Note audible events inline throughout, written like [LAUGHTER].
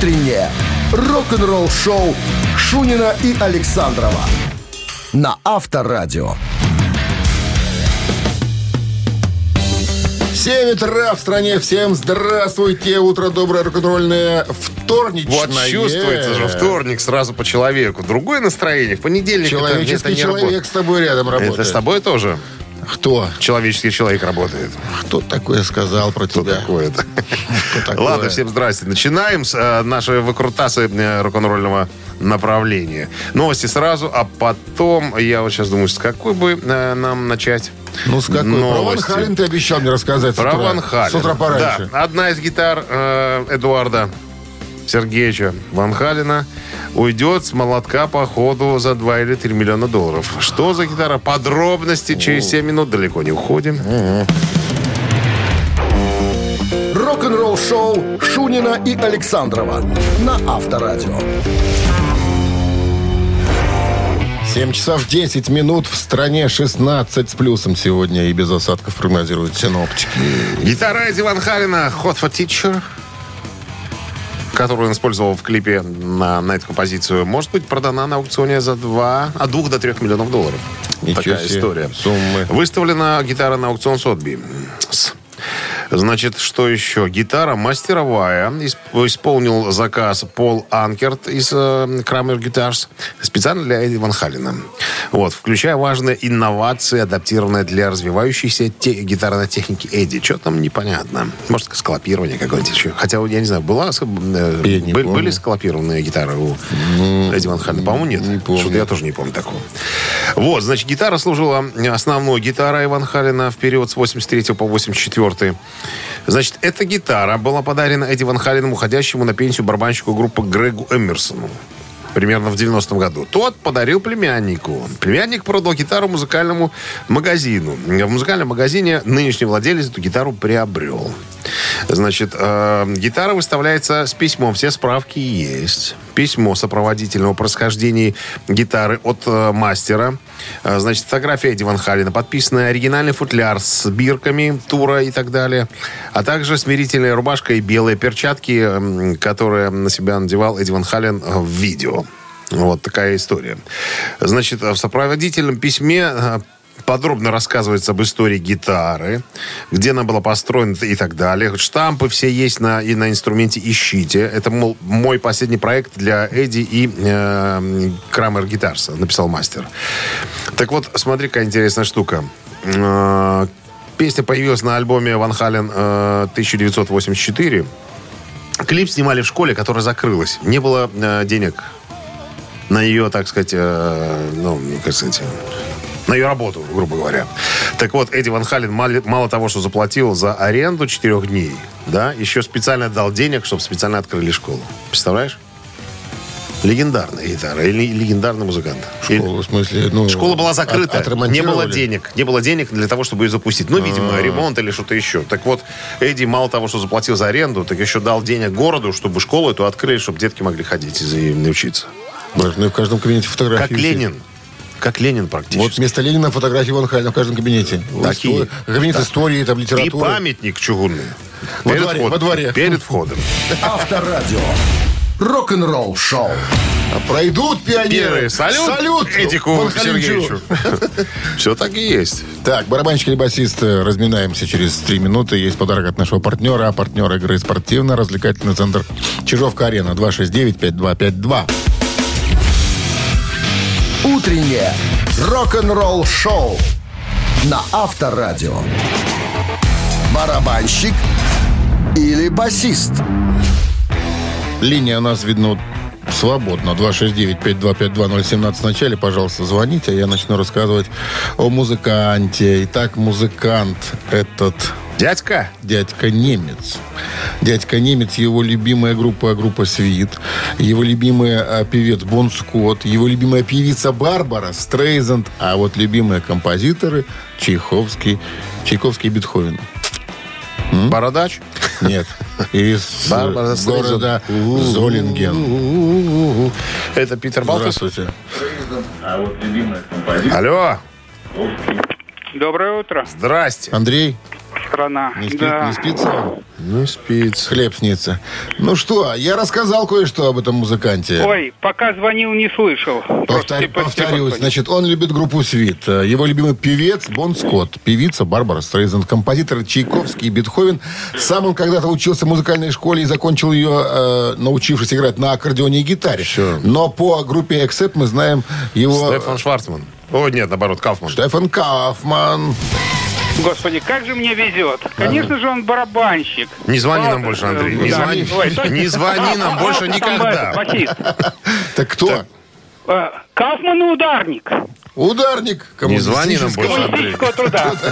Утреннее рок-н-ролл-шоу Шунина и Александрова на Авторадио. 7 утра в стране. Всем здравствуйте. Утро доброе, рок-н-ролльное, вторничное. Вот чувствуется же вторник сразу по человеку. Другое настроение. В понедельник это- Человеческий это не человек работает. с тобой рядом работает. Это с тобой тоже Кто? человеческий человек работает. Кто такое сказал про Что тебя? такое-то? Кто такое? Ладно, всем здрасте. Начинаем с э, нашей выкрутасы э, рок-н-ролльного направления. Новости сразу, а потом я вот сейчас думаю, с какой бы э, нам начать Ну, с какой? Про Ван новости? Хален ты обещал мне рассказать Про. Ван Хален. С утра пораньше. Да, одна из гитар э, Эдуарда Сергеевича Ван Халена уйдет с молотка по ходу за 2 или 3 миллиона долларов. Что за гитара? Подробности через 7 минут. Далеко не уходим. Рок-н-ролл-шоу Шунина и Александрова на Авторадио. 7 часов 10 минут в стране 16 с плюсом сегодня и без осадков прогнозируют синоптики. Гитара Эдди Ван Халена Hot for Teacher которую он использовал в клипе на, на эту композицию, может быть продана на аукционе за 2, от 2 до 3 миллионов долларов. Ничего Такая себе история. суммы. Выставлена гитара на аукцион Сотби. Значит, что еще? Гитара мастеровая. Исп- Исполнил заказ Пол Анкерт из э, Крамер Guitars специально для Эдди Ван Халена. Вот, включая важные инновации, адаптированные для развивающейся те- гитарной техники Эдди. Что там непонятно. Может, скалопирование какое-нибудь еще. Хотя, я не знаю, была, э, Я не были, были скалопированные гитары у Эдди Ван Халена? По-моему, нет. не помню. Что-то я тоже не помню такого. Вот, значит, гитара служила основной гитарой Иван Халина в период с 83 по 84. Значит, эта гитара была подарена Эдди Ван Халином, уходящему на пенсию барабанщику группы Грегу Эмерсону. Примерно в 90-м году. Тот подарил племяннику. Племянник продал гитару музыкальному магазину. В музыкальном магазине нынешний владелец эту гитару приобрел. Значит, э, гитара выставляется с письмом. Все справки есть. Письмо сопроводительного происхождения гитары от э, мастера. Э, значит, фотография Эдди Ван Халина, подписанный оригинальный футляр с бирками, тура и так далее. А также смирительная рубашка и белые перчатки, которые на себя надевал Эдди Ван Хален э, в видео. Вот такая история. Значит, в сопроводительном письме э, подробно рассказывается об истории гитары, где она была построена и так далее. Штампы все есть на, и на инструменте «Ищите». Это, мол, мой последний проект для Эдди и э, Крамер Гитарса, написал мастер. Так вот, смотри, какая интересная штука. Э, Песня появилась на альбоме Ван Хален э, 1984. Клип снимали в школе, которая закрылась. Не было э, денег на ее, так сказать, э, ну, как сказать, на ее работу, грубо говоря. Так вот, Эдди Ван Хален мало, мало того, что заплатил за аренду четырех дней, да, еще специально дал денег, чтобы специально открыли школу. Представляешь? Легендарная гитара или легендарный музыкант. Школа, в смысле, ну, Школа была закрыта, от- не было денег. Не было денег для того, чтобы ее запустить. Ну, видимо, ремонт или что-то еще. Так вот, Эдди мало того, что заплатил за аренду, так еще дал денег городу, чтобы школу эту открыли, чтобы детки могли ходить и и учиться. Боже, ну и в каждом кабинете фотографии. Как. Ленин. Как Ленин практически. Вот вместо Ленина фотографии Халена в каждом кабинете. Такие. Исто- Кабинет истории, там, И литературы. памятник чугунный. Во Перед дворе, входом. во дворе. Перед входом. Авторадио. Рок-н-ролл шоу. Пройдут пионеры. Первый салют, Салют Эдику. Сергеевичу. [LAUGHS] Все так и есть. Так, барабанщик или басист, э, разминаемся через три минуты. Есть подарок от нашего партнера, а партнер игры спортивно-развлекательный центр Чижовка-Арена 269-5252. Утреннее рок-н-ролл шоу на Авторадио. Барабанщик или басист? Линия у нас, видно, свободна. 269-525-2017 в начале, пожалуйста, звоните, а я начну рассказывать о музыканте. Итак, музыкант этот Дядька, дядька немец. Дядька немец, его любимая группа, группа Свит, его любимый а, певец Бон Скотт, его любимая певица Барбара Стрейзанд, а вот любимые композиторы Чайковский, Чайковский и Бетховен. бородач. Нет, из Барбара города. Золинген. Это Питер Балтас. Здравствуйте. Алло, Доброе утро. здрасте. Андрей? Страна. Не, спи- да. не спится? Ну, спится. Хлеб снится. Ну что, я рассказал кое-что об этом музыканте. Ой, пока звонил, не слышал. Повтор- типа- повторюсь, типа- значит, он любит группу «Свит». Его любимый певец Бон Скотт, певица Барбара Стрейзенд, композитор Чайковский и Бетховен. Сам он когда-то учился в музыкальной школе и закончил ее, э, научившись играть на аккордеоне и гитаре. Всё. Но по группе «Эксепт» мы знаем его... Стефан Шварцман. О, нет, наоборот, Кауфман. Штефан Кауфман. Господи, как же мне везет. Конечно же, он барабанщик. Не звони нам больше, Андрей, не звони. Не звони нам А, больше а, никогда. Так кто? Э, Кауфман и ударник. Ударник. Не звони нам больше, Андрей. Коммунистического труда. [LAUGHS]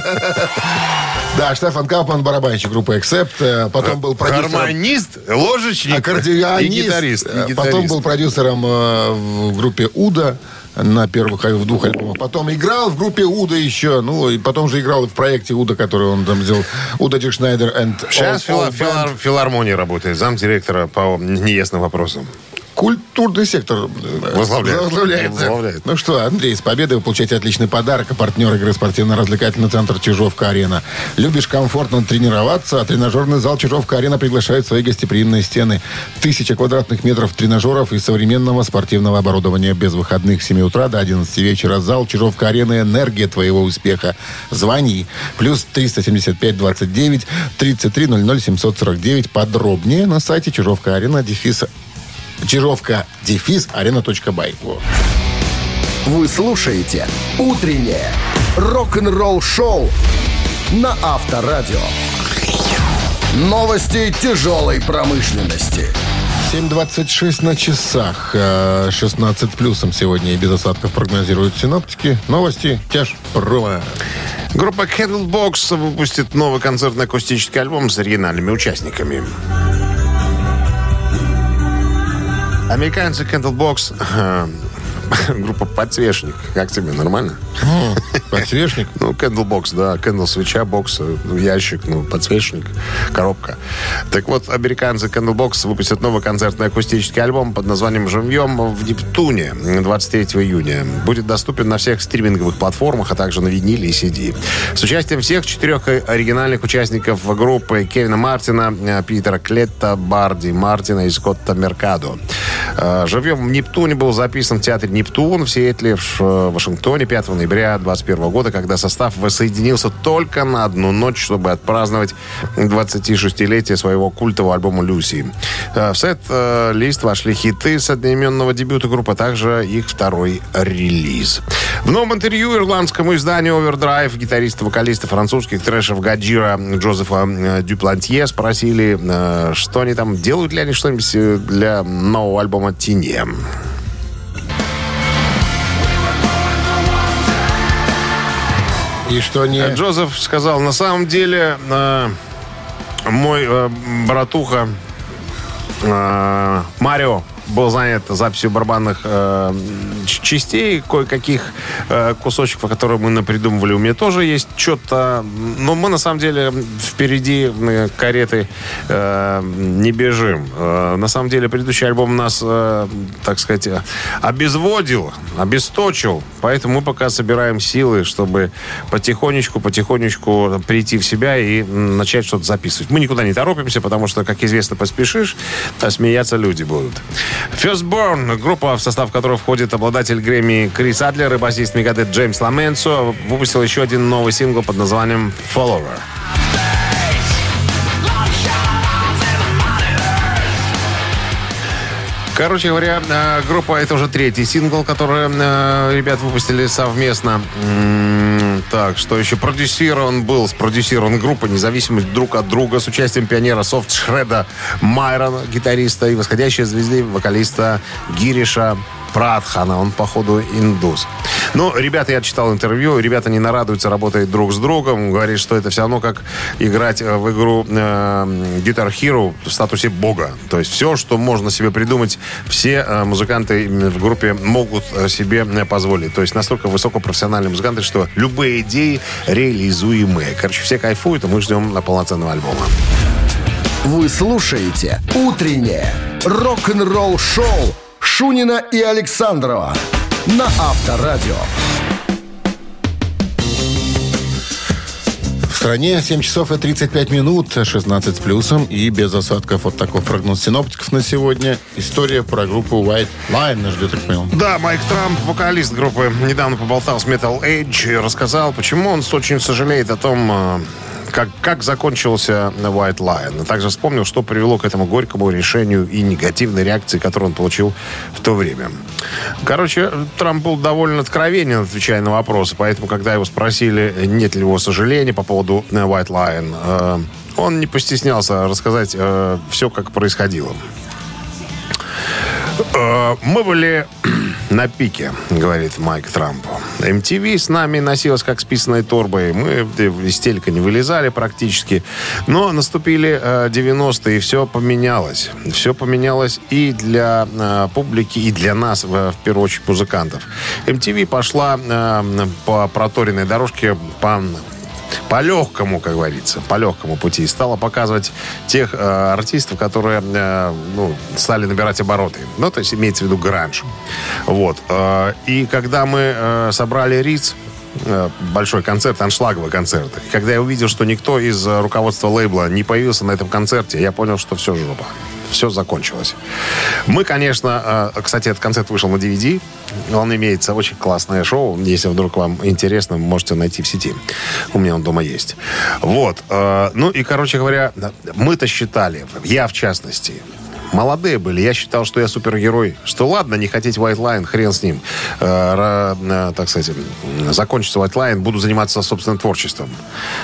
Да, Штефан Кауфман, барабанщик группы «Эксепт». Э, Потом был продюсером... Гармонист, ложечник аккордеонист. и гитарист. и Э, гитарист. Потом был продюсером в группе Уда на первых в двух альбомах. Потом играл в группе Уда еще. Ну, и потом же играл в проекте Уда, который он там сделал. Уда Диршнайдер and Сейчас All- All фила- филар- филармония работает, замдиректора по неясным вопросам. Культурный сектор э, Возглавляет. возглавляет. Возглавляет. Ну что, Андрей, с победой вы получаете отличный подарок. А партнер игры спортивно-развлекательный центр «Чижовка-арена». Любишь комфортно тренироваться? А тренажерный зал «Чижовка-арена» приглашает в свои гостеприимные стены. Тысяча квадратных метров тренажеров и современного спортивного оборудования. Без выходных с 7 утра до 11 вечера. Зал «Чижовка-арена» – энергия твоего успеха. Звони. Плюс 375 29 33 00 749. Подробнее на сайте «Чижовка-арена» дефис Чижовка, дефис, арена.бай. Вы слушаете «Утреннее рок-н-ролл-шоу» на Авторадио. Новости тяжелой промышленности. 7.26 на часах. Э, 16 плюсом сегодня и без осадков прогнозируют синоптики. Новости тяж промо. Группа Candlebox выпустит новый концертный акустический альбом с оригинальными участниками. Американцы Candlebox э, [LAUGHS] группа «Подсвечник». Как тебе, нормально? [LAUGHS] Подсвечник. Ну, Candlebox, да. Candle свеча, бокс, ну, ящик, ну, подсвечник, коробка. Так вот, американцы Candlebox выпустят новый концертный акустический альбом под названием «Живьем» в Нептуне 23 июня. Будет доступен на всех стриминговых платформах, а также на виниле и CD. С участием всех четырех оригинальных участников группы Кевина Мартина, э, Питера Клетта, Барди Мартина и Скотта Меркадо. Э, «Живьем в Нептуне» был записан в театре «Нептун» в Сиэтле, в Вашингтоне 5 ноября 2021 года, когда состав воссоединился только на одну ночь, чтобы отпраздновать 26-летие своего культового альбома «Люси». Э, В сет-лист вошли хиты с одноименного дебюта группы, а также их второй релиз. В новом интервью ирландскому изданию Overdrive гитариста, вокалиста французских трэшев Гаджира Джозефа э, Дюплантье спросили, э, что они там, делают ли они что-нибудь э, для нового альбома «Тине». И что не... Джозеф сказал, на самом деле, э, мой э, братуха э, Марио был занят записью барабанных э, частей, кое-каких э, кусочков, которые мы напридумывали. У меня тоже есть что-то. Но мы, на самом деле, впереди кареты э, не бежим. Э, на самом деле, предыдущий альбом нас, э, так сказать, обезводил, обесточил. Поэтому мы пока собираем силы, чтобы потихонечку, потихонечку прийти в себя и начать что-то записывать. Мы никуда не торопимся, потому что, как известно, поспешишь, а смеяться люди будут. Firstborn, группа, в состав которой входит обладатель Грэмми Крис Адлер и басист Мегадет Джеймс Ламенцо, выпустил еще один новый сингл под названием «Follower». Короче говоря, э, группа это уже третий сингл, который э, ребят выпустили совместно. Так, что еще? Продюсирован был, спродюсирован группа независимо друг от друга с участием пионера софт Шреда Майрона, гитариста и восходящей звезды вокалиста Гириша Пратхана. Он, походу, индус. Ну, ребята, я читал интервью, ребята не нарадуются, работают друг с другом. Говорит, что это все равно как играть э, в игру э, Guitar Hero в статусе бога. То есть все, что можно себе придумать, все э, музыканты в группе могут э, себе э, позволить. То есть настолько высокопрофессиональные музыканты, что любые идеи реализуемые. Короче, все кайфуют, и мы ждем на полноценного альбома. Вы слушаете «Утреннее рок-н-ролл-шоу» Шунина и Александрова на Авторадио. В стране 7 часов и 35 минут, 16 с плюсом и без осадков. Вот такой прогноз синоптиков на сегодня. История про группу White Line нас ждет, так понял. Да, Майк Трамп, вокалист группы, недавно поболтал с Metal Age и рассказал, почему он очень сожалеет о том, э, как, как закончился White Lion. Также вспомнил, что привело к этому горькому решению и негативной реакции, которую он получил в то время. Короче, Трамп был довольно откровенен, отвечая на вопросы, поэтому, когда его спросили, нет ли его сожаления по поводу White Lion, э, он не постеснялся рассказать э, все, как происходило. Э, мы были [CLEARS THROAT] на пике, говорит Майк Трампу. MTV с нами носилась как с писаной торбой. Мы из телека не вылезали практически. Но наступили 90-е, и все поменялось. Все поменялось и для э, публики, и для нас, в первую очередь, музыкантов. MTV пошла э, по проторенной дорожке по по легкому, как говорится, по легкому пути. Стала показывать тех э, артистов, которые э, ну, стали набирать обороты. Ну, то есть имеется в виду гранж. Вот. Э, и когда мы э, собрали Риц, э, большой концерт, аншлаговый концерт. И когда я увидел, что никто из э, руководства лейбла не появился на этом концерте, я понял, что все жопа все закончилось. Мы, конечно, э, кстати, этот концерт вышел на DVD. Он имеется очень классное шоу. Если вдруг вам интересно, можете найти в сети. У меня он дома есть. Вот. Э, ну и, короче говоря, мы-то считали, я в частности, молодые были. Я считал, что я супергерой. Что ладно, не хотеть White Line, хрен с ним. Э, э, так сказать, закончится White Line, буду заниматься собственным творчеством.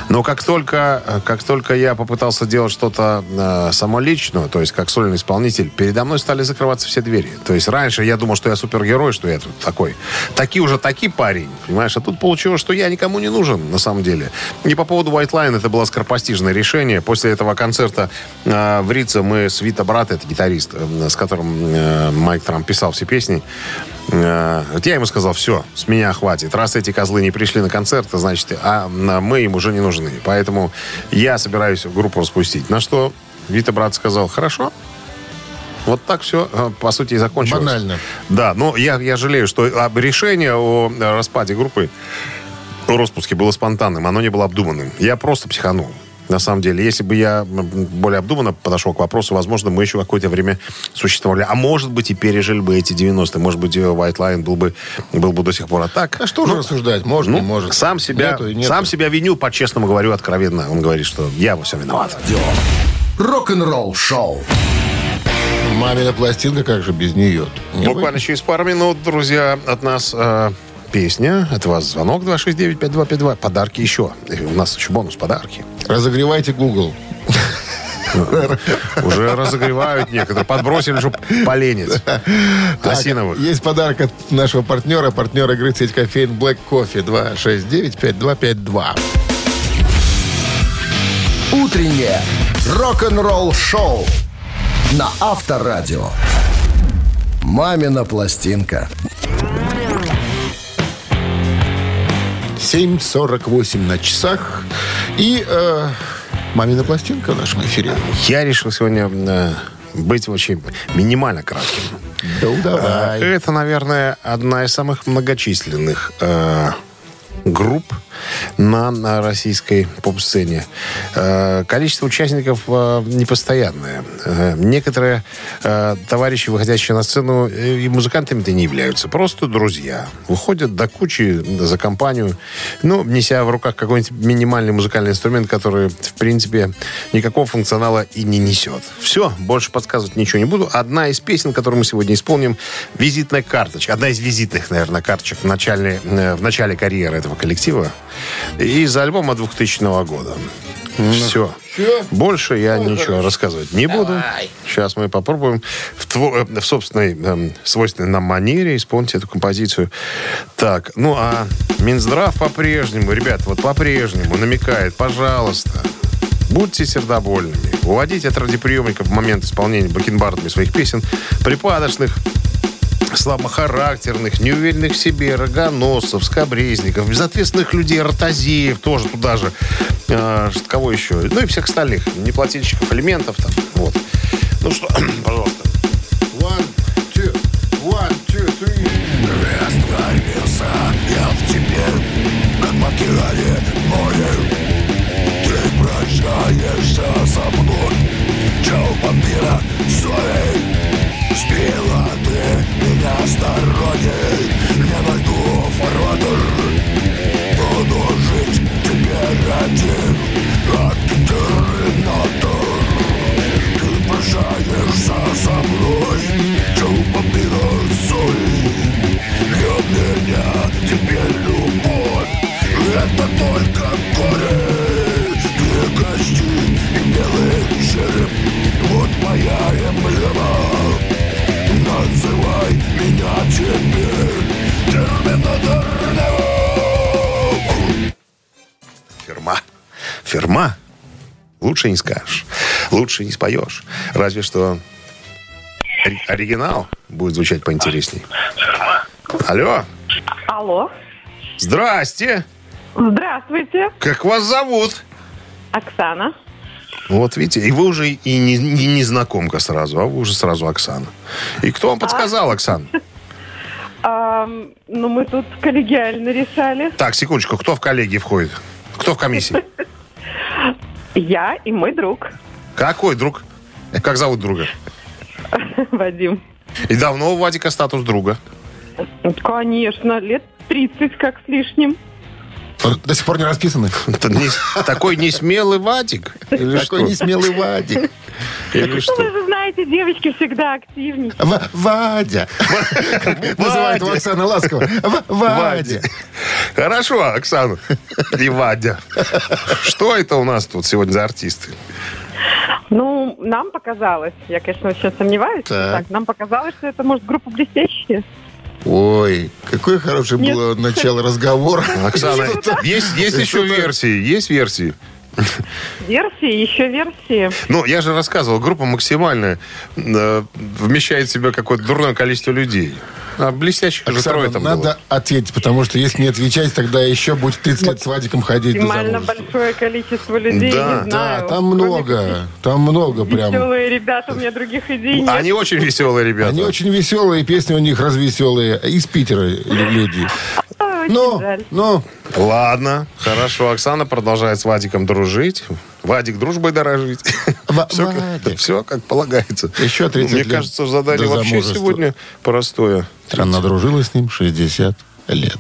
Но как только, как только я попытался делать что-то э, самоличное, то есть как сольный исполнитель, передо мной стали закрываться все двери. То есть раньше я думал, что я супергерой, что я тут такой. Таки уже таки парень, понимаешь? А тут получилось, что я никому не нужен, на самом деле. И по поводу White Line это было скоропостижное решение. После этого концерта э, в Рице мы с Вита Брат, это гитарист, э, с которым э, Майк Трамп писал все песни. Э, вот я ему сказал, все, с меня хватит. Раз эти козлы не пришли на концерт, значит, а мы им уже не нужны. Поэтому я собираюсь группу распустить. На что Вита Брат сказал, хорошо, вот так все, по сути, и закончилось. Банально. Да, но я, я жалею, что решение о распаде группы, о распуске было спонтанным, оно не было обдуманным. Я просто психанул. На самом деле, если бы я более обдуманно подошел к вопросу, возможно, мы еще какое-то время существовали. А может быть, и пережили бы эти 90-е. Может быть, White Line был бы, был бы до сих пор. А так... А что ну, же рассуждать? Можно, ну, не может. Сам себя, нету нету. сам себя виню, по-честному говорю, откровенно. Он говорит, что я во всем виноват. Рок-н-ролл шоу. Мамина пластинка, как же без нее? Не Буквально через пару минут, друзья, от нас... Э, песня. Это вас звонок 269-5252. Подарки еще. У нас еще бонус подарки. Разогревайте Google. Уже разогревают некоторые. Подбросили, чтобы поленец. Осиновых. Есть подарок от нашего партнера. Партнер игры сеть кофеин Black Coffee 269-5252. Утреннее рок-н-ролл шоу на Авторадио. «Мамина пластинка». 7.48 на часах. И э, мамина пластинка в нашем эфире. Я решил сегодня э, быть очень минимально кратким. Да, давай. Это, наверное, одна из самых многочисленных э, групп на, российской поп-сцене. Э, количество участников э, непостоянное. Э, некоторые товарищи, выходящие на сцену, и музыкантами-то не являются. Просто друзья. Выходят до кучи за компанию, ну, неся в руках какой-нибудь минимальный музыкальный инструмент, который, в принципе, никакого функционала и не несет. Все, больше подсказывать ничего не буду. Одна из песен, которую мы сегодня исполним, визитная карточка. Одна из визитных, наверное, карточек в начале, в начале карьеры этого коллектива. Из альбома 2000 года. Все. Все. Больше я ну, ничего хорошо. рассказывать не Давай. буду. Сейчас мы попробуем в, тво, э, в собственной э, свойственной нам манере исполнить эту композицию. Так, ну а Минздрав по-прежнему, ребят, вот по-прежнему намекает, пожалуйста, Будьте сердобольными. Уводите от радиоприемника в момент исполнения бакенбардами своих песен припадочных, слабохарактерных, неуверенных в себе, рогоносцев, скобрезников, безответственных людей, ротозеев тоже туда же, э, кого еще, ну и всех остальных, неплательщиков элементов там, вот. Ну что, [CLEARS THROAT] пожалуйста. One, меня с дороги Не в фарватер Буду жить теперь один Как терминатор Ты прощаешься со мной Чума соль Для меня теперь любовь Это только горе. Две кости и белый череп Вот моя эмблема Называй меня теперь Терминатор Ферма. Ферма. Лучше не скажешь. Лучше не споешь. Разве что ори- оригинал будет звучать поинтересней. Алло. Алло. Здрасте. Здравствуйте. Как вас зовут? Оксана. Вот видите, и вы уже и не, не незнакомка сразу, а вы уже сразу Оксана. И кто вам подсказал, Оксана? Ам, ну, мы тут коллегиально решали. Так, секундочку, кто в коллегии входит? Кто в комиссии? Я и мой друг Какой друг? Как зовут друга? [LAUGHS] Вадим. И давно у Вадика статус друга? Конечно, лет 30 как с лишним. Он До сих пор не расписаны. Такой несмелый Вадик? Такой несмелый Вадик. Или что? вы же знаете, девочки всегда активнее. Вадя. [LAUGHS] Называет его. Оксана ласково. Вадя. Хорошо, Оксана и Вадя. Что это у нас тут сегодня за артисты? Ну, нам показалось, я, конечно, очень сомневаюсь, Так. так, нам показалось, что это, может, группа «Блестящие». Ой, какое хорошее Нет. было начало разговора. Оксана, [LAUGHS] есть, есть [LAUGHS] еще версии? Есть версии? [LAUGHS] Версии, еще версии. Ну, я же рассказывал, группа максимально э, вмещает в себя какое-то дурное количество людей. А блестящих же Оксана, трое там надо было. ответить, потому что если не отвечать, тогда еще будет 30 лет с Вадиком ходить Максимально большое количество людей, Да, не Да, знаю. там много, там много прям. Веселые ребята, у меня других идей нет. Они очень веселые ребята. Они очень веселые, песни у них развеселые. Из Питера лю- люди. А, очень Ну, жаль. ну, Ладно, хорошо. Оксана продолжает с Вадиком дружить. Вадик дружбой дорожить. Ва- [LAUGHS] все, Вадик. все как полагается. Еще 30 Мне лет кажется, задание вообще сегодня простое. она дружила с ним 60 лет.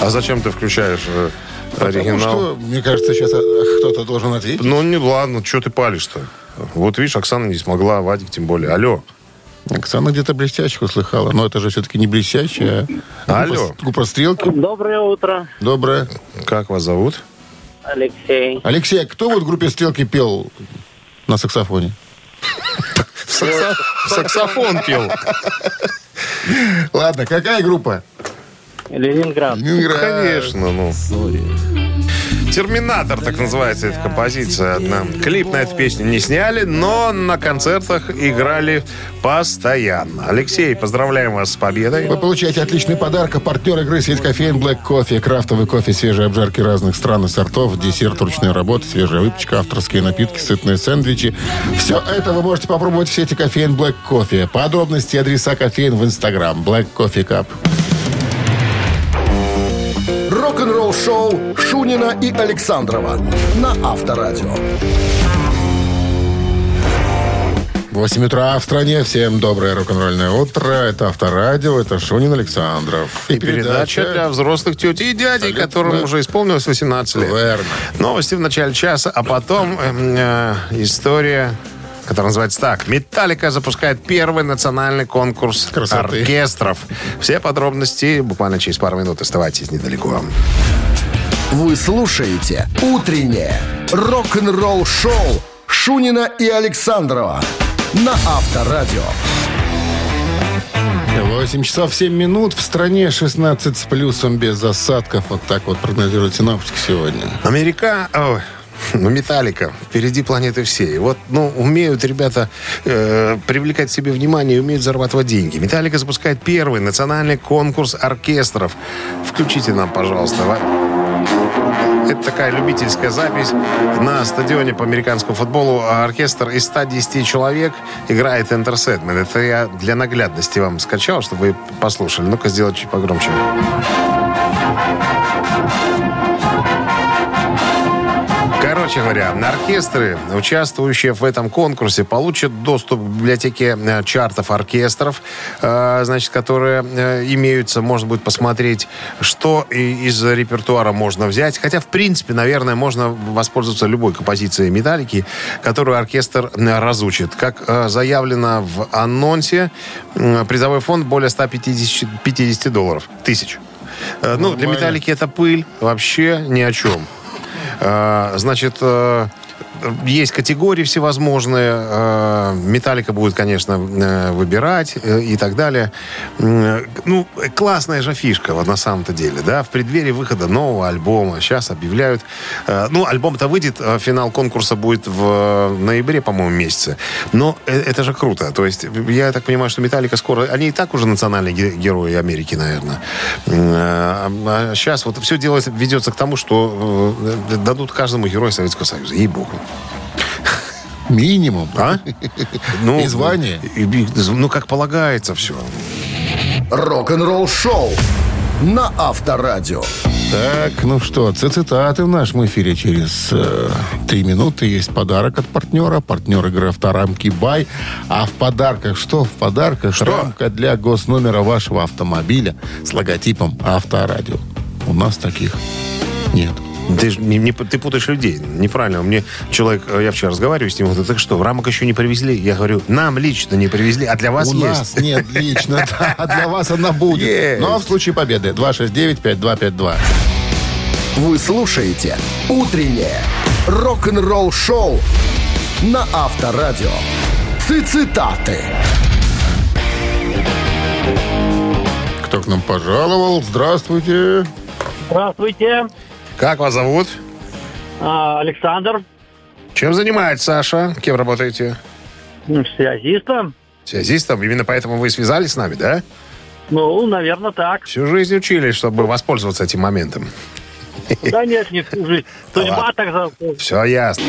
А зачем ты включаешь э, Потому оригинал? что, мне кажется, сейчас а, кто-то должен ответить. Ну, не ладно, что ты палишь-то? Вот видишь, Оксана не смогла, Вадик тем более. Алло. Оксана где-то блестящих услыхала. Но это же все-таки не блестящая. а Алло. группа- Группа «Стрелки». Доброе утро, Доброе. Как вас зовут? Алексей. Алексей, а кто вот в группе «Стрелки» пел на саксофоне? Саксо- Саксофон пел. Ладно, какая группа? Ленинград. Ленинград. Конечно, ну. Терминатор, так называется эта композиция. Одна. Клип на эту песню не сняли, но на концертах играли постоянно. Алексей, поздравляем вас с победой. Вы получаете отличный подарок. Партнер игры сеть кофеин Black Coffee. Крафтовый кофе, свежие обжарки разных стран и сортов, десерт ручной работы, свежая выпечка, авторские напитки, сытные сэндвичи. Все это вы можете попробовать в сети кофеин Black Coffee. Подробности адреса кофеин в Инстаграм. Black Coffee Cup. Рок-н-ролл шоу Шунина и Александрова на Авторадио. 8 утра в стране. Всем доброе рок-н-ролльное утро. Это Авторадио, это Шунин Александров. И передача для взрослых тетей и дядей, Абсолютно. которым уже исполнилось 18 лет. Верно. Новости в начале часа, а потом эм, э, история, которая называется так. Металлика запускает первый национальный конкурс Красоты. оркестров. Все подробности буквально через пару минут. Оставайтесь недалеко. Вы слушаете «Утреннее рок-н-ролл-шоу» Шунина и Александрова на Авторадио. 8 часов 7 минут. В стране 16 с плюсом без осадков. Вот так вот прогнозируют синоптики сегодня. Америка... ой, [LAUGHS] ну, Металлика впереди планеты всей. Вот, ну, умеют ребята э, привлекать себе внимание, умеют зарабатывать деньги. Металлика запускает первый национальный конкурс оркестров. Включите нам, пожалуйста. Это такая любительская запись на стадионе по американскому футболу. Оркестр из 110 человек играет Enter. Это я для наглядности вам скачал, чтобы вы послушали. Ну-ка, сделать чуть погромче. Короче говоря, оркестры, участвующие в этом конкурсе, получат доступ к библиотеке э, чартов оркестров, э, значит, которые э, имеются. Можно будет посмотреть, что из репертуара можно взять. Хотя, в принципе, наверное, можно воспользоваться любой композицией «Металлики», которую оркестр разучит. Как заявлено в анонсе, призовой фонд более 150 50 долларов. Тысяч. Ну, для Нормально. «Металлики» это пыль. Вообще ни о чем. Э, Значит, э, есть категории всевозможные. Э, Металлика будет, конечно, э, выбирать э, и так далее. Ну, классная же фишка, вот на самом-то деле, да, в преддверии выхода нового альбома. Сейчас объявляют. Ну, альбом-то выйдет, э, финал конкурса будет в ноябре, по-моему, месяце. Но это же круто. То есть, я так понимаю, что Металлика скоро... Они и так уже национальные ге- герои Америки, наверное. А сейчас вот все делается, ведется к тому, что дадут каждому герою Советского Союза. Ей-богу. Минимум. А? Ну, И звание. и- и- ну, как полагается все. Рок-н-ролл шоу на Авторадио. Так, ну что, цитаты в нашем эфире через э, три минуты. Есть подарок от партнера. Партнер игры «Авторамки Бай». А в подарках что? В подарках рамка для госномера вашего автомобиля с логотипом «Авторадио». У нас таких нет. Ты, ж не- не- ты путаешь людей. Неправильно. Мне человек, э, я вчера разговариваю с ним, он говорит, так что, рамок еще не привезли? Я говорю, нам лично не привезли, а для вас У есть. нас нет лично, [LAUGHS] да, а для вас она будет. Есть. Но в случае победы 269-5252. Вы слушаете «Утреннее рок-н-ролл шоу» на Авторадио. Цитаты. Кто к нам пожаловал? Здравствуйте. Здравствуйте, Как вас зовут? А, Александр, Чем занимается Саша? Кем работаете? м, связистом. Связистом. Именно поэтому вы связались с нами, да? Ну, наверное, так. Всю жизнь учились, чтобы воспользоваться этим моментом. Да нет, не всю жизнь. [LAUGHS] Судьба так за... Все ясно.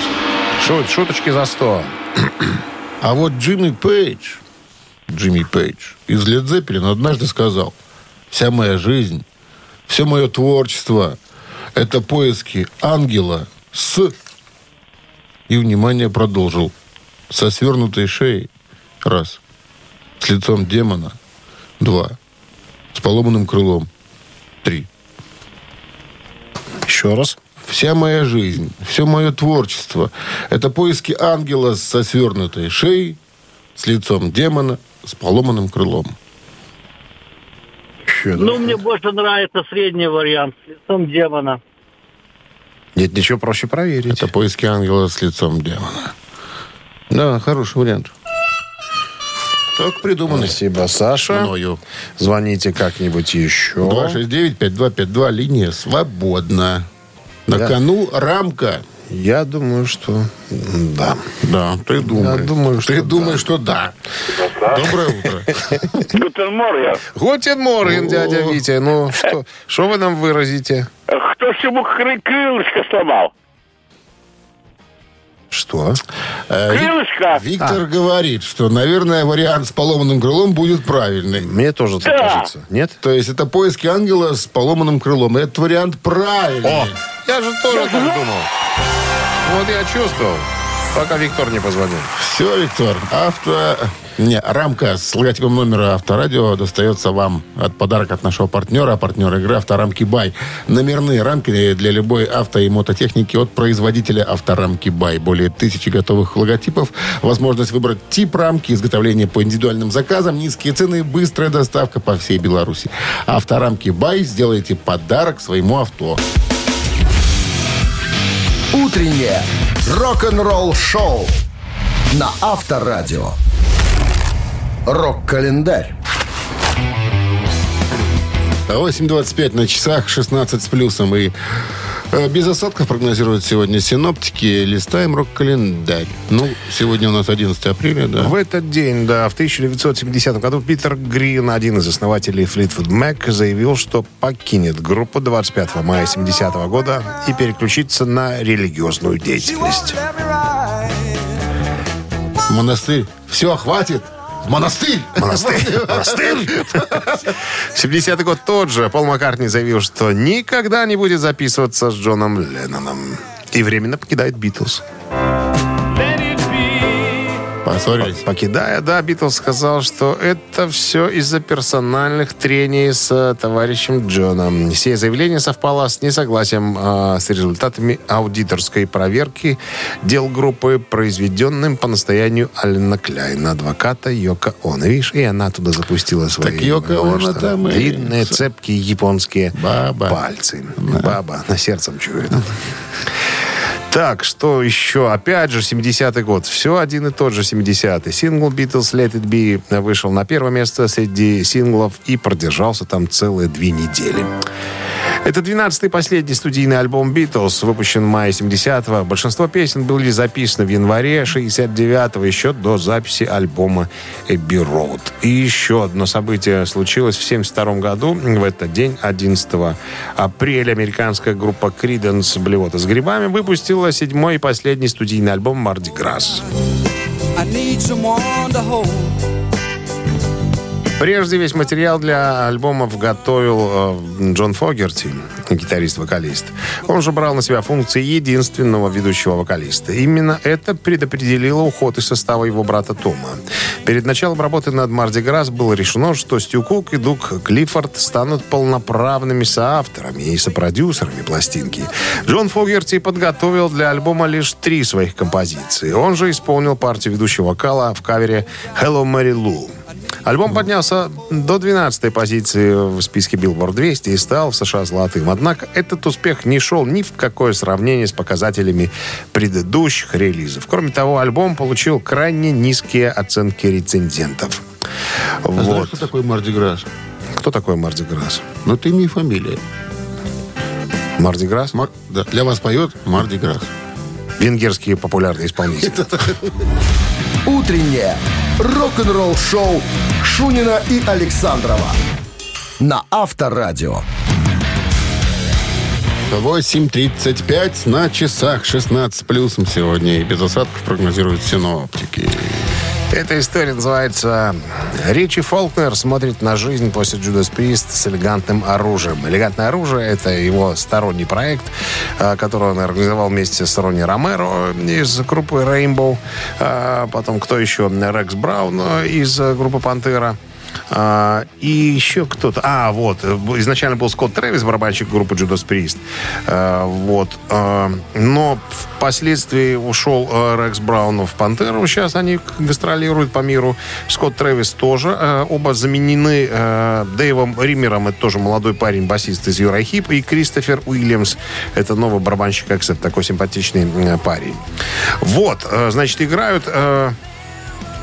Шут, шуточки за сто. [CLEARS THROAT] А вот Джимми Пейдж, Джимми Пейдж из Led Zeppelin однажды сказал, вся моя жизнь, все мое творчество – это поиски ангела с... И, внимание, продолжил. Со свернутой шеей – раз. С лицом демона – два. С поломанным крылом – три. Еще раз. Вся моя жизнь, все мое творчество – это поиски ангела со свернутой шеей, с лицом демона, с поломанным крылом. Ну, мне больше нравится средний вариант с лицом демона. Нет, ничего проще проверить. Это поиски ангела с лицом демона. Да, хороший вариант. Так придуманный. Спасибо, Саша. Мною. Звоните как-нибудь еще. 269-5252, линия свободна. На Да. кону рамка. Я думаю, что да. Да, ты думаешь. думаю, что Ты да. думаешь, что да. Доброе утро. Guten Morgen. Guten Morgen, дядя Витя. Ну, что, что вы нам выразите? Кто ж ему кры- крылышко сломал? Что? Э, Ви- Крылышко! Виктор говорит, что, наверное, вариант с поломанным крылом будет правильный. Мне тоже так Да. кажется. Нет? То есть это поиски ангела с поломанным крылом. Этот вариант правильный. О, я же тоже так думал. Вот я чувствовал, пока Виктор не позвонил. Все, Виктор, авто... Не, рамка с логотипом номера Авторадио достается вам от подарка от нашего партнера, партнера игры Авторамки Бай. Номерные рамки для любой авто и мототехники от производителя Авторамки Бай. Более тысячи готовых логотипов, возможность выбрать тип рамки, изготовление по индивидуальным заказам, низкие цены быстрая доставка по всей Беларуси. Авторамки Бай сделайте подарок своему авто. Утреннее рок-н-ролл шоу на Авторадио. Рок-календарь. 8.25 на часах, 16 с плюсом. И э, без осадков прогнозируют сегодня синоптики. Листаем рок-календарь. Ну, сегодня у нас 11 апреля, да. В этот день, да, в 1970 году Питер Грин, один из основателей Fleetwood Mac, заявил, что покинет группу 25 мая 70 года и переключится на религиозную деятельность. Монастырь. Все, хватит. Монастырь. Монастырь. Монастырь. 70-й год тот же. Пол Маккартни заявил, что никогда не будет записываться с Джоном Ленноном. и временно покидает Битлз. Поссорились. Покидая, да, Битлз сказал, что это все из-за персональных трений с э, товарищем Джоном. Все заявление совпало с несогласием э, с результатами аудиторской проверки дел группы, произведенным по настоянию Алина Кляйна, адвоката Йока Оно. Видишь, и она туда запустила свои... Так Йоко знаешь, Оно там и- Длинные, цепкие японские Баба. пальцы. Баба на сердцем чует. [LAUGHS] Так, что еще? Опять же, 70-й год. Все один и тот же 70-й. Сингл Beatles Let It Be вышел на первое место среди синглов и продержался там целые две недели. Это 12-й последний студийный альбом Beatles, выпущен в мае 70-го. Большинство песен были записаны в январе 69-го, еще до записи альбома Abbey Road. И еще одно событие случилось в 72 году. В этот день, 11 апреля, американская группа Creedence Блевота с грибами выпустила седьмой и последний студийный альбом Mardi Gras. I need someone to hold. Прежде весь материал для альбомов готовил э, Джон Фогерти, гитарист-вокалист. Он же брал на себя функции единственного ведущего вокалиста. Именно это предопределило уход из состава его брата Тома. Перед началом работы над «Марди Грасс» было решено, что Стю Кук и Дук Клиффорд станут полноправными соавторами и сопродюсерами пластинки. Джон Фогерти подготовил для альбома лишь три своих композиции. Он же исполнил партию ведущего вокала в кавере «Hello, Mary Lou». Альбом поднялся до 12-й позиции в списке Billboard 200 и стал в США золотым. Однако этот успех не шел ни в какое сравнение с показателями предыдущих релизов. Кроме того, альбом получил крайне низкие оценки рецензентов. А знаешь, Вот. кто такой Марди Грасс? Кто такой Марди Грасс? Ну, ты имя и фамилия. Марди Грасс? Мар- да, для вас поет Марди Грасс. Венгерские популярные исполнители. Утреннее рок-н-ролл-шоу Шунина и Александрова на Авторадио. 8.35 на часах 16 плюсом сегодня. И без осадков прогнозируют синоптики. Эта история называется «Ричи Фолкнер смотрит на жизнь после Judas Priest с элегантным оружием». «Элегантное оружие» — это его сторонний проект, э, который он организовал вместе с Ронни Ромеро из группы Rainbow. Э, Потом кто еще? Рекс Браун из э, группы «Пантера». А, и еще кто-то. А, вот. э, Изначально был Скотт Трэвис, барабанщик группы Judas Priest. А, вот. А, но впоследствии ушел Рекс Браун в Пантеру. Сейчас они гастролируют по миру. Скотт Трэвис тоже. Э, Оба заменены э, Дэйвом Риммером. Это тоже молодой парень, басист из Юрахип. И Кристофер Уильямс. Это новый барабанщик Аксепт. Такой симпатичный парень. Вот. э, Значит, играют... э,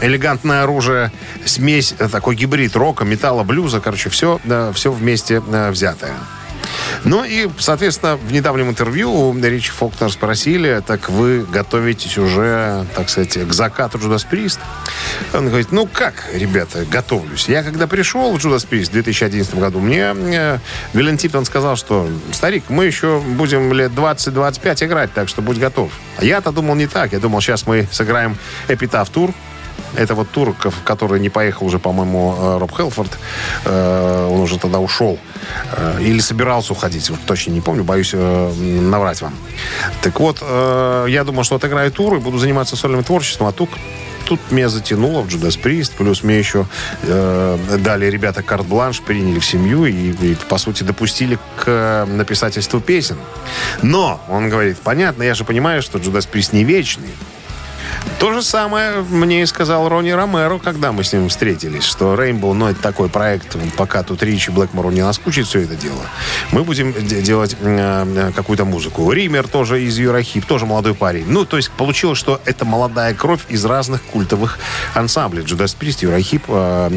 элегантное оружие, смесь, э, такой гибрид рока, металла, блюза, короче, все, все вместе э, взятое. Ну и, соответственно, в недавнем интервью у Ричи Фолкнер спросили, так вы готовитесь уже, так сказать, к закату Judas Priest? Он говорит, ну как, ребята, готовлюсь. Я когда пришел в Judas Priest в 2011 году, мне э, Гален Типтон сказал, что, старик, мы еще будем лет 20-25 играть, так что будь готов. А я-то думал не так. Я думал, сейчас мы сыграем Эпитаф тур, это вот тур, в который не поехал уже, по-моему, э, Роб Хелфорд. Э, Он уже тогда ушел. Э, Или собирался уходить. Точно не помню, боюсь наврать вам. Так вот, я думал, что отыграю тур и буду заниматься сольным творчеством, а тут Тут меня затянуло в Judas Priest, плюс мне еще э, дали ребята карт-бланш, приняли в семью и, и, по сути, допустили к написательству песен. Но, он говорит, понятно, я же понимаю, что Judas Priest не вечный. То же самое мне и сказал Ронни Ромеро, когда мы с ним встретились, что Rainbow, ну, это такой проект, пока тут Ричи Блэкмору не наскучит все это дело, мы будем де- делать э, какую-то музыку. Ример тоже из Юрахип, тоже молодой парень. Ну, то есть получилось, что это молодая кровь из разных культовых ансамблей. Judas Priest, Юрахип, э,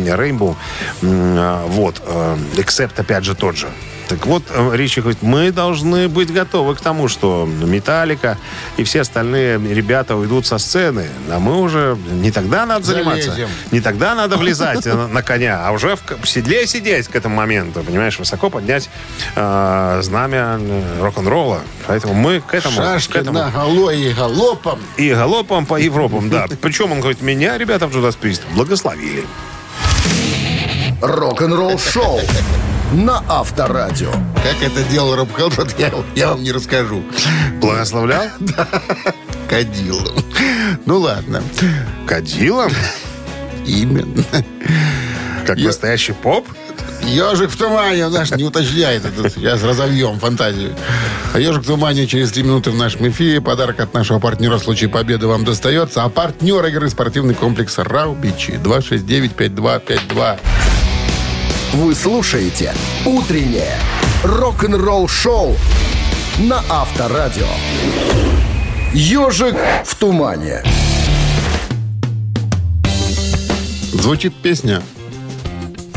вот, э, Except, опять же, тот же. Так вот, э, Ричи говорит, мы должны быть готовы к тому, что Металлика и все остальные ребята уйдут со сцены, а мы уже не тогда надо заниматься, Залезем. не тогда надо влезать на, коня, а уже в, к- седле сидеть к этому моменту, понимаешь, высоко поднять э, знамя э, рок-н-ролла. Поэтому мы к этому, к Шашки этому на голове и галопом. и галопом по Европам, да. Причем он говорит, меня, ребята, в Judas Priest благословили. Рок-н-ролл-шоу на Авторадио. Как это делал Роб Хелфорд, я, я вам не расскажу. Благословлял? [LAUGHS] Кадилом. Ну ладно. Кадилом? Именно. Как Я- настоящий поп? Ежик в тумане, наш не уточняет. Это сейчас разовьем фантазию. А ежик в тумане через три минуты в нашем эфире. Подарок от нашего партнера в случае победы вам достается. А партнер игры спортивный комплекс Раубичи. 269-5252. Вы слушаете «Утреннее рок-н-ролл-шоу» на Авторадио. «Ежик в тумане». Звучит песня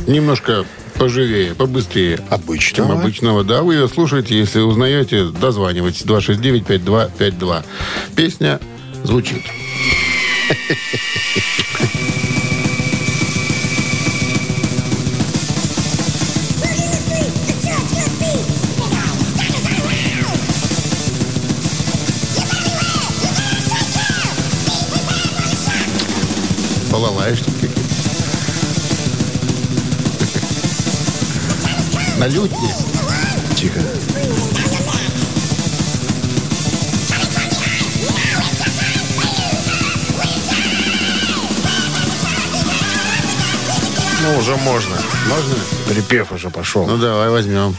немножко поживее, побыстрее. Чем Обычного. обычного, да. Вы ее слушаете, если узнаете, дозванивайтесь. 269-5252. Песня звучит. На лютне. Тихо. Ну, уже можно. Можно? Припев уже пошел. Ну, давай возьмем.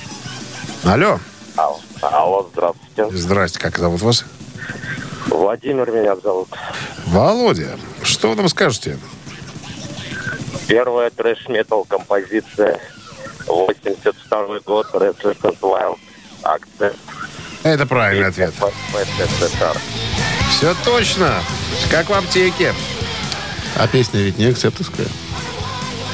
Алло. Алло, алло, здравствуйте. Здрасте, как зовут вас? Владимир меня зовут. Володя. Что вы нам скажете? Первая трэш-метал композиция. 82 год, Resistance Wild. Акция. Это правильный ответ. Все точно. Как в аптеке. А песня ведь не акцептовская.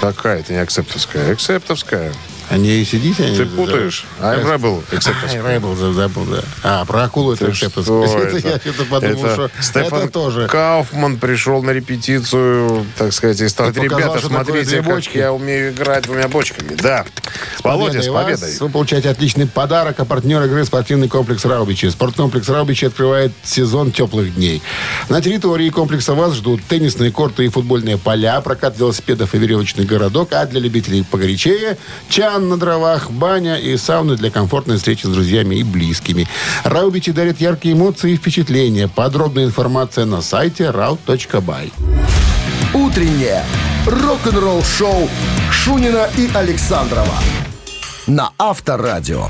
Какая-то не акцептовская. Акцептовская. А не сидите они? Ты путаешь. I'm Rebel, Ай, акцептовская. Rebel, за- забыл, да. А, про акулу это что [LAUGHS] Это? Я что-то подумал, что это тоже. Кауфман пришел на репетицию, так сказать, и И показал, ребята, смотрите, как бочки». я умею играть двумя бочками. Да. Володя, с Победой. Вы получаете отличный подарок. А партнер игры спортивный комплекс Раубичи. Спорткомплекс Раубичи открывает сезон теплых дней. На территории комплекса вас ждут теннисные корты и футбольные поля, прокат велосипедов и веревочный городок, а для любителей погорячее – чан на дровах, баня и сауны для комфортной встречи с друзьями и близкими. Раубичи дарит яркие эмоции и впечатления. Подробная информация на сайте rau.by. «Утреннее рок-н-ролл-шоу» Шунина и Александрова на Авторадио.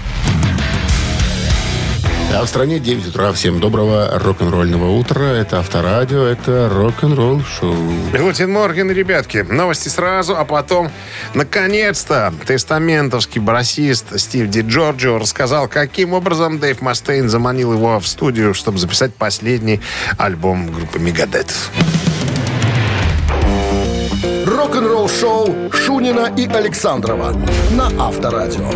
А в стране 9 утра. Всем доброго рок-н-ролльного утра. Это Авторадио, это рок-н-ролл шоу. Guten Morgen, ребятки. Новости сразу, а потом, наконец-то, тестаментовский басист Стив Ди Джорджио рассказал, каким образом Дэйв Мастейн заманил его в студию, чтобы записать последний альбом группы Мегадет. Рок-н-ролл-шоу Шунина и Александрова на Авторадио.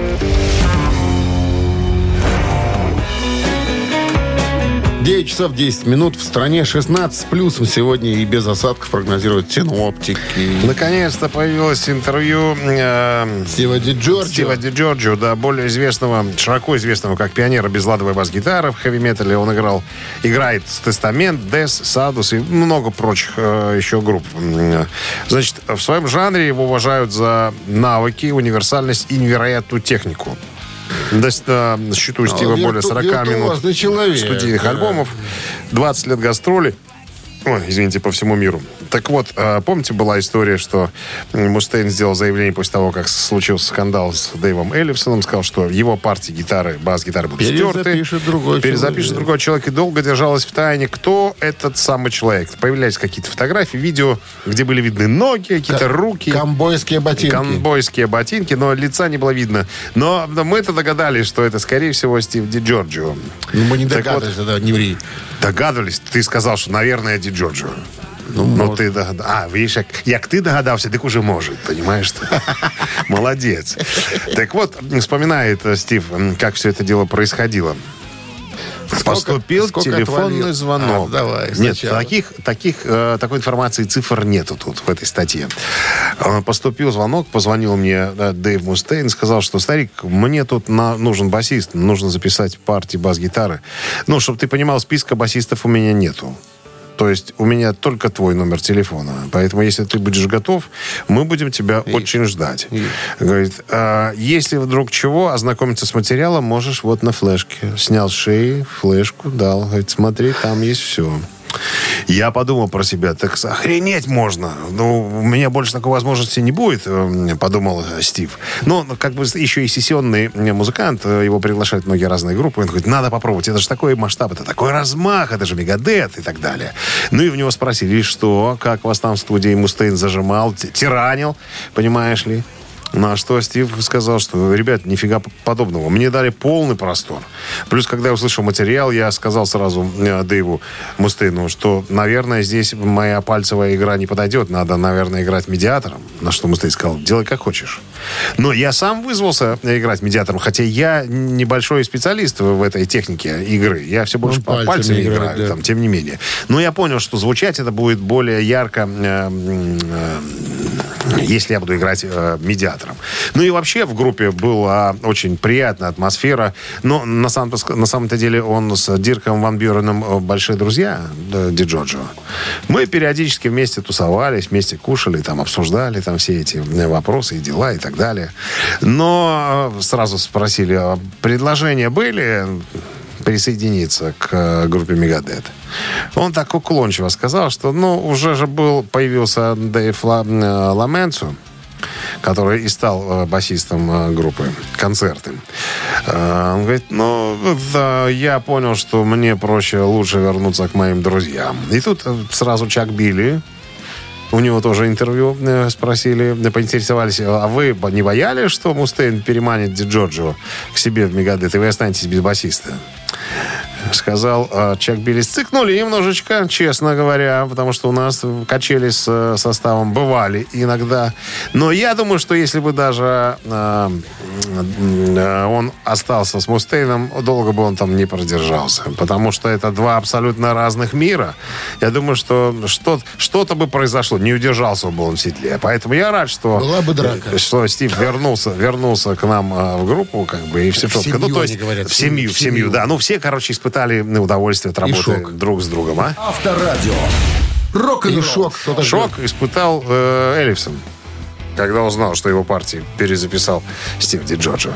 9 часов 10 минут. В стране 16 плюсом сегодня и без осадков прогнозируют синоптики. Наконец-то появилось интервью э, Стива Ди Джорджио. Стива Ди Джорджио, да, более известного, широко известного как пионера безладовой бас-гитары в хэви-метале. Он играл, играет с Тестамент, Дес, Садус и много прочих э, еще групп. Значит, в своем жанре его уважают за навыки, универсальность и невероятную технику. До, э, на счету у Стива более 40 минут человек, студийных альбомов, 20 лет гастролей. Ой, извините, по всему миру. Так вот, э, помните, была история, что Мустейн сделал заявление после того, как случился скандал с Дэйвом Эллифсоном, сказал, что его партии гитары, бас-гитары будут стерты. Перезапишет другой Перезапишет человек. другой человек. И долго держалась в тайне, кто этот самый человек. Появлялись какие-то фотографии, видео, где были видны ноги, какие-то руки. Комбойские ботинки. Конбойские ботинки, но лица не было видно. Но мы-то догадались, что это, скорее всего, Стив Ди Джорджио. Ну, мы не Так догадывались, да, не ври. Догадывались? Ты сказал, что, наверное, Ди Джорджио. Ну, может. ты догадался. А, видишь, як, як ты догадался, так уже может, понимаешь? [LAUGHS] Молодец. Так вот, вспоминает э, Стив, как все это дело происходило. Поступил сколько телефонный отвалил? звонок. А, давай, Нет, сначала. таких, таких, э, такой информации, цифр нету тут, в этой статье. Э, Поступил звонок, позвонил мне э, Дэйв Мустейн, сказал, что, старик, мне тут на- нужен басист, нужно записать партии бас-гитары. Ну, чтобы ты понимал, списка басистов у меня нету. То есть у меня только твой номер телефона. Поэтому, если ты будешь готов, мы будем тебя очень ждать. Говорит, «А если вдруг чего, ознакомиться с материалом можешь вот на флешке. Снял с шеи, флешку дал. Говорит, смотри, там есть все. Я подумал про себя, так охренеть можно. Ну, у меня больше такой возможности не будет, э, подумал Стив. Но ну, как бы еще и сессионный музыкант, э, его приглашают многие разные группы. Он говорит, надо попробовать, это же такой масштаб, это такой размах, это же Мегадет и так далее. Ну и в него спросили, что, как вас там в студии Мустейн зажимал, тиранил, понимаешь ли? На что Стив сказал, что, ребят, нифига подобного. Мне дали полный простор. Плюс, когда я услышал материал, я сказал сразу э, Дэйву Мустейну, что, наверное, здесь моя пальцевая игра не подойдет. Надо, наверное, играть медиатором. На что Мустейн сказал, делай как хочешь. Но я сам вызвался играть медиатором, хотя я небольшой специалист в этой технике игры. Я все больше Он по играет, играю, да. там, тем не менее. Но я понял, что звучать это будет более ярко, э, э, если я буду играть э, медиатором. Ну и вообще в группе была очень приятная атмосфера. Но на, самом, на самом-то деле он с Дирком Ван Бюреном э, большие друзья, Ди Джорджо. Мы периодически вместе тусовались, вместе кушали, там обсуждали там все эти э, вопросы и дела и так далее. Но э, сразу спросили, а предложения были? присоединиться к группе Мегадет. Он так уклончиво сказал, что, ну, уже же был, появился Дэйв Ла- Ламенцо, который и стал э, басистом э, группы «Концерты». Э, Он говорит, ну, да, я понял, что мне проще, лучше вернуться к моим друзьям. И тут сразу Чак Билли, у него тоже интервью спросили, поинтересовались, а вы бо- не боялись, что Мустейн переманит Ди Джорджио к себе в Мегадет, и вы останетесь без басиста? Сказал э, Чак Билли. Цикнули немножечко, честно говоря, потому что у нас качели с э, составом бывали иногда. Но я думаю, что если бы даже э, э, он остался с Мустейном, долго бы он там не продержался. Потому что это два абсолютно разных мира. Я думаю, что что- что-то бы произошло. Не удержался бы он в седле. Поэтому я рад, что, Была бы драка. что Стив вернулся, вернулся к нам э, в группу, как бы, и все В четко. Ну, то есть, говорят, в семью, в в семью, семью. да. Ну, все, короче, испытали ну, удовольствие от работы друг с другом, а? Авторадио. И Рок-н-ролл. шок. Шок испытал э, Эллифсон, когда узнал, что его партии перезаписал Стив Ди Джорджо.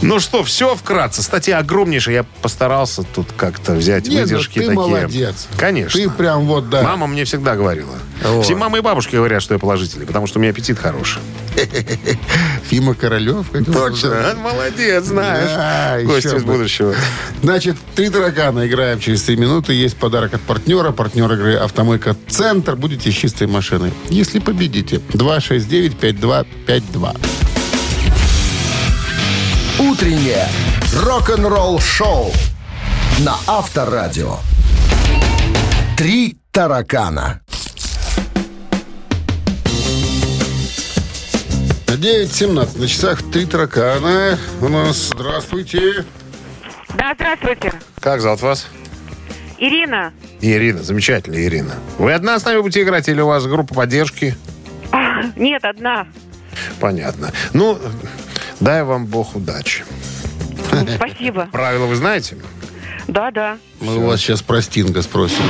Ну что, все вкратце. Статья огромнейшая. Я постарался тут как-то взять Не, ну выдержки ты такие. молодец. Конечно. Ты прям вот, да. Мама мне всегда говорила. Вот. Все мамы и бабушки говорят, что я положительный, потому что у меня аппетит хороший. [LAUGHS] Фима Королев. как его зовут? А, Молодец, знаешь. Да, Гость еще из бы. будущего. Значит, три таракана играем через три минуты. Есть подарок от партнера. Партнер игры «Автомойка Центр». Будете с чистой машиной. Если победите. 269-5252. Утреннее рок-н-ролл-шоу на Авторадио. Три таракана. 9.17 на часах три таракана. У нас здравствуйте. Да, здравствуйте. Как зовут вас? Ирина. Ирина, замечательная Ирина. Вы одна с нами будете играть или у вас группа поддержки? А, [LAUGHS] Нет, одна. Понятно. Ну, дай вам Бог удачи. Спасибо. Правила вы знаете? Да, да. Мы у вас сейчас про Стинга спросим.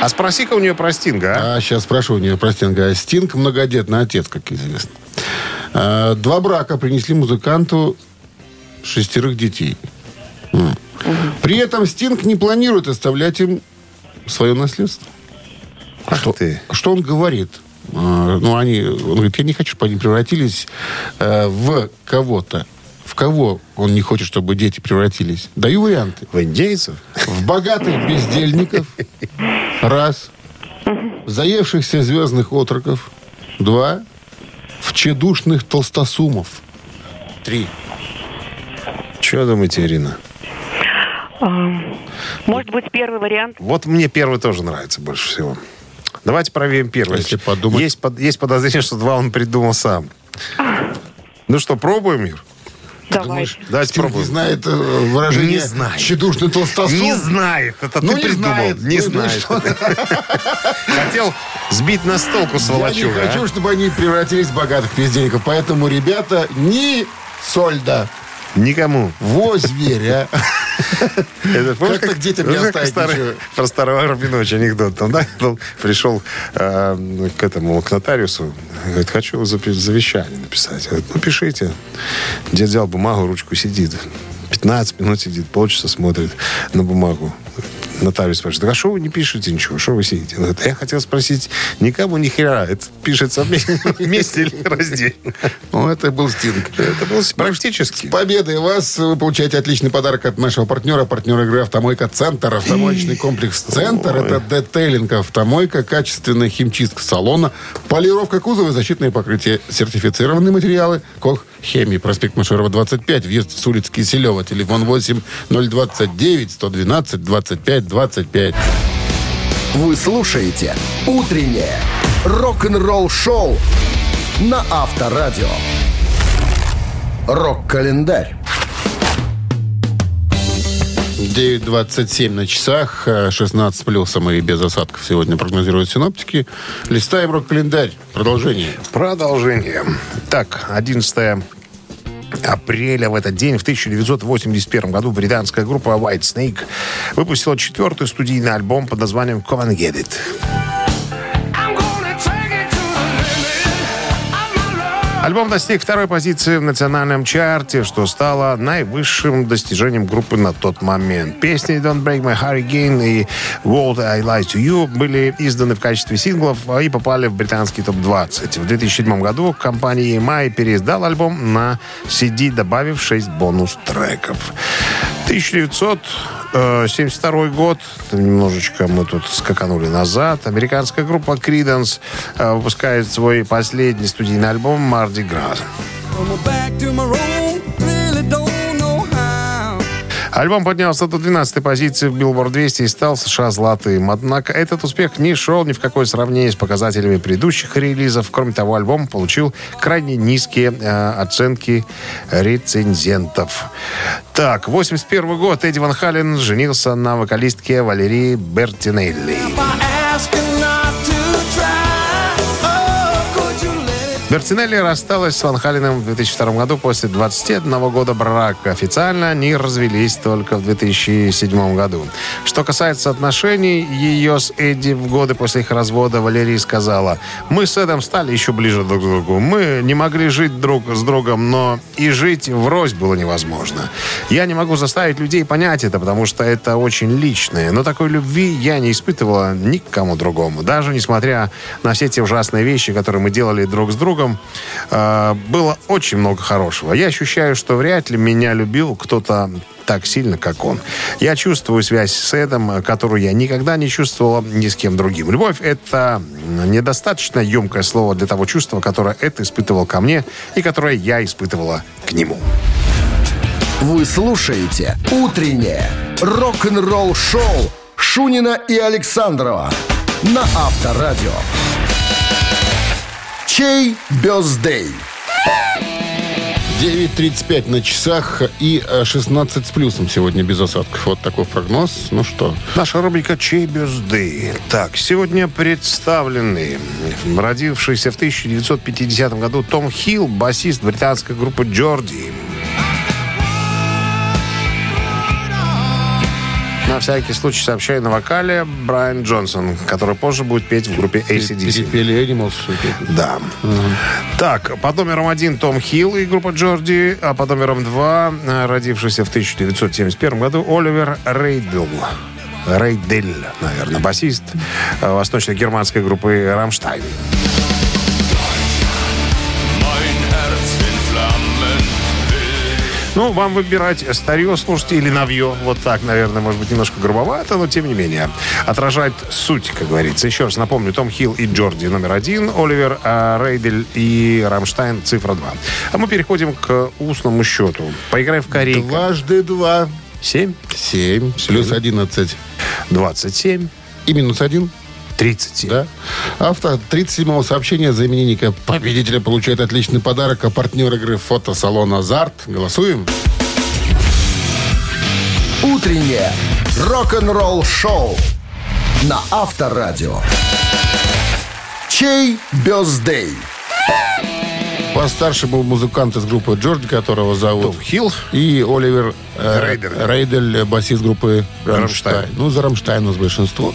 А спроси-ка у нее про Стинга, а? А сейчас спрошу у нее про Стинга. Стинг многодетный отец, как известно. А, Два брака принесли музыканту шестерых детей. При этом Стинг не планирует оставлять им свое наследство. Ах ты. Что он говорит? А, Ну, они, он говорит, я не хочу, чтобы они превратились э, в кого-то. В кого он не хочет, чтобы дети превратились? Даю варианты. В индейцев? В богатых бездельников. [LAUGHS] Раз. В заевшихся звездных отроков. Два. В чедушных толстосумов. Три. Что думаете, Ирина? А, Может быть, первый вариант. Вот мне первый тоже нравится больше всего. Давайте проверим первый. Если подумать- Есть, под- есть подозрение, что два он придумал сам. Ну что, пробуем, Мир? Давай. Давайте Стинг не знает э, выражение Не знает. чедушный толстосум. Не знает. Это Ну, ты не придумал. знает. Не Ну, ну, знает. что? [LAUGHS] Хотел сбить на столку Я не сволочуга. а? хочу, чтобы они превратились в богатых бездельников. Поэтому, ребята, ни сольда. Никому. Во, зверь, а. [LAUGHS] Это помнишь, Как-то к детям не как оставить старый-. Про старого Рабиновича анекдот. Там, да, он пришел э, к этому, к нотариусу. Говорит, хочу завещание написать. Говорит, ну, пишите. Дед взял бумагу, ручку сидит. 15 минут сидит, полчаса смотрит на бумагу. Нотариус спрашивает, а что вы не пишете ничего? Что вы сидите? Говорит, я хотел спросить, никому ни хера, это пишется вместе, [LAUGHS] или раздельно? Ну, это был Стинг. Это был практически. С победой вас вы получаете отличный подарок от нашего партнера, партнера игры «Автомойка Центр». Автомоечный [LAUGHS] комплекс «Центр» — это детейлинг автомойка, качественная химчистка салона, полировка кузова и защитные покрытия, сертифицированные материалы, Кох Хемии, проспект Машерова, 25, въезд с улицы Киселева, телефон 8 029 112 25 25. Вы слушаете «Утреннее рок-н-ролл-шоу» на Авторадио. Рок-календарь. 9.27 на часах, э, 16 плюсом и без осадков сегодня прогнозируют синоптики. Листаем рок-календарь. Продолжение. Продолжение. Так, 11 апреля в этот день, в 1981 году, британская группа White Snake выпустила четвертый студийный альбом под названием Come and Get It. Альбом достиг второй позиции в национальном чарте, что стало наивысшим достижением группы на тот момент. Песни Don't Break My Hurricane и World I Lie to You были изданы в качестве синглов и попали в британский топ-20. В 2007 году компания EMI переиздал альбом на CD, добавив 6 бонус-треков. 1972 год, немножечко мы тут скаканули назад. Американская группа Creedence э, выпускает свой последний студийный альбом «Mardi Gras». Альбом поднялся до 12 позиции в Billboard 200 и стал США золотым. Однако этот успех не шел ни в какое сравнение с показателями предыдущих релизов. Кроме того, альбом получил крайне низкие э, оценки рецензентов. Так, 81 год. Эдди Ван Хален женился на вокалистке Валерии Бертинелли. Бертинелли рассталась с Ван Халиным в 2002 году после 21 года брака. Официально они развелись только в 2007 году. Что касается отношений ее с Эдди в годы после их развода, Валерия сказала, «Мы с Эдом стали еще ближе друг к другу. Мы не могли жить друг с другом, но и жить врозь было невозможно. Я не могу заставить людей понять это, потому что это очень личное. Но такой любви я не испытывала ни к кому другому. Даже несмотря на все те ужасные вещи, которые мы делали друг с другом, э, было очень много хорошего. Я ощущаю, что вряд ли меня любил кто-то так сильно, как он. Я чувствую связь с Эдом, э, которую я никогда не чувствовала ни с кем другим. Любовь — это недостаточно емкое слово для того чувства, которое Эд испытывал ко мне и которое я испытывала к нему. Вы слушаете «Утреннее рок-н-ролл-шоу» Шунина и Александрова на Авторадио. Чей бездей? 9.35 на часах и э, 16 с плюсом сегодня без осадков. Вот такой прогноз. Ну что, Наша рубрика «Чей бюзды». Так, сегодня представлены родившийся в 1950 году Том Хилл, басист британской группы «Джорди». На всякий случай сообщаю на вокале Брайан Джонсон, который позже будет петь в группе ACDC. перепели Animals? Да. Так, под номером один Том Хилл и группа Джорди, а под номером два э, родившийся в 1971 году Оливер Рейдл. Рейдель, наверное, басист э, восточно-германской группы «Рамштайн». Ну, вам выбирать старье, слушайте, или новье. Вот так, наверное, может быть, немножко грубовато, но тем не менее. Отражает суть, как говорится. Еще раз напомню, Том Хилл и Джорди номер один, Оливер а, Рейдель и Рамштайн цифра два. А мы переходим к устному счету. Поиграем в корейка. Дважды два. Семь, 7. Плюс 11. двадцать семь, И минус один. Тридцать семь. Да. Автор 37-го сообщения за именинника победителя получает отличный подарок, а партнер игры фотосалон «Азарт». Голосуем. Утреннее рок-н-ролл-шоу на Авторадио. Чей бездей? Постарше был музыкант из группы Джордж, которого зовут Том Хилл. И Оливер э, Рейдер. Рейдель, басист группы Рамштайн. Рамштайн. Ну, за Рамштайн у нас большинство.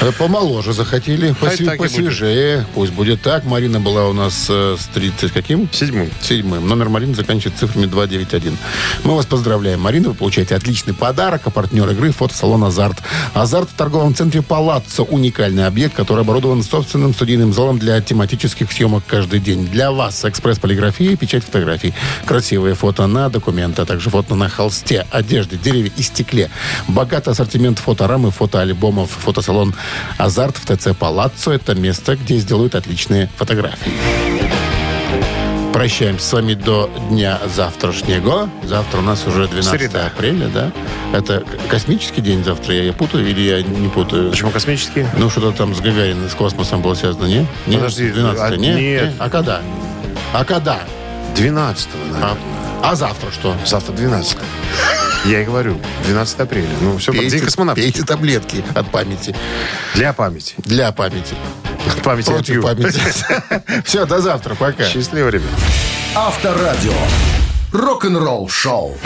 Э, Помоложе захотели, посве- и будет. посвежее. Пусть будет так. Марина была у нас э, с 30 каким? Седьмым. Седьмым. Номер Марины заканчивается цифрами 291. Мы вас поздравляем, Марина. Вы получаете отличный подарок. А партнер игры фотосалон «Азарт». «Азарт» в торговом центре «Палаццо». Уникальный объект, который оборудован собственным студийным залом для тематических съемок каждый день. Для вас экспресс-полиграфия, печать фотографий. Красивые фото на документы, а также фото на холсте, одежде, дереве и стекле. Богатый ассортимент фоторам и фотоальбомов. Фотосалон «Азарт» в ТЦ «Палаццо» — это место, где сделают отличные фотографии. Прощаемся с вами до дня завтрашнего. Завтра у нас уже 12 Среда. апреля, да? Это космический день завтра, я, я путаю или я не путаю? Почему космические? Ну, что-то там с Гагарином, с космосом было связано, не? не? Подожди, 12 а, не? нет. А когда? А когда? 12 А, наверное. а завтра что? Завтра 12 Я и говорю. 12 апреля. Ну, все, день космонавтики. пейте таблетки от памяти. Для памяти. Для памяти. Памяти от Против Ю. памяти. [LAUGHS] Все, до завтра. Пока. Счастливо, ребят. Авторадио. Рок-н-ролл шоу.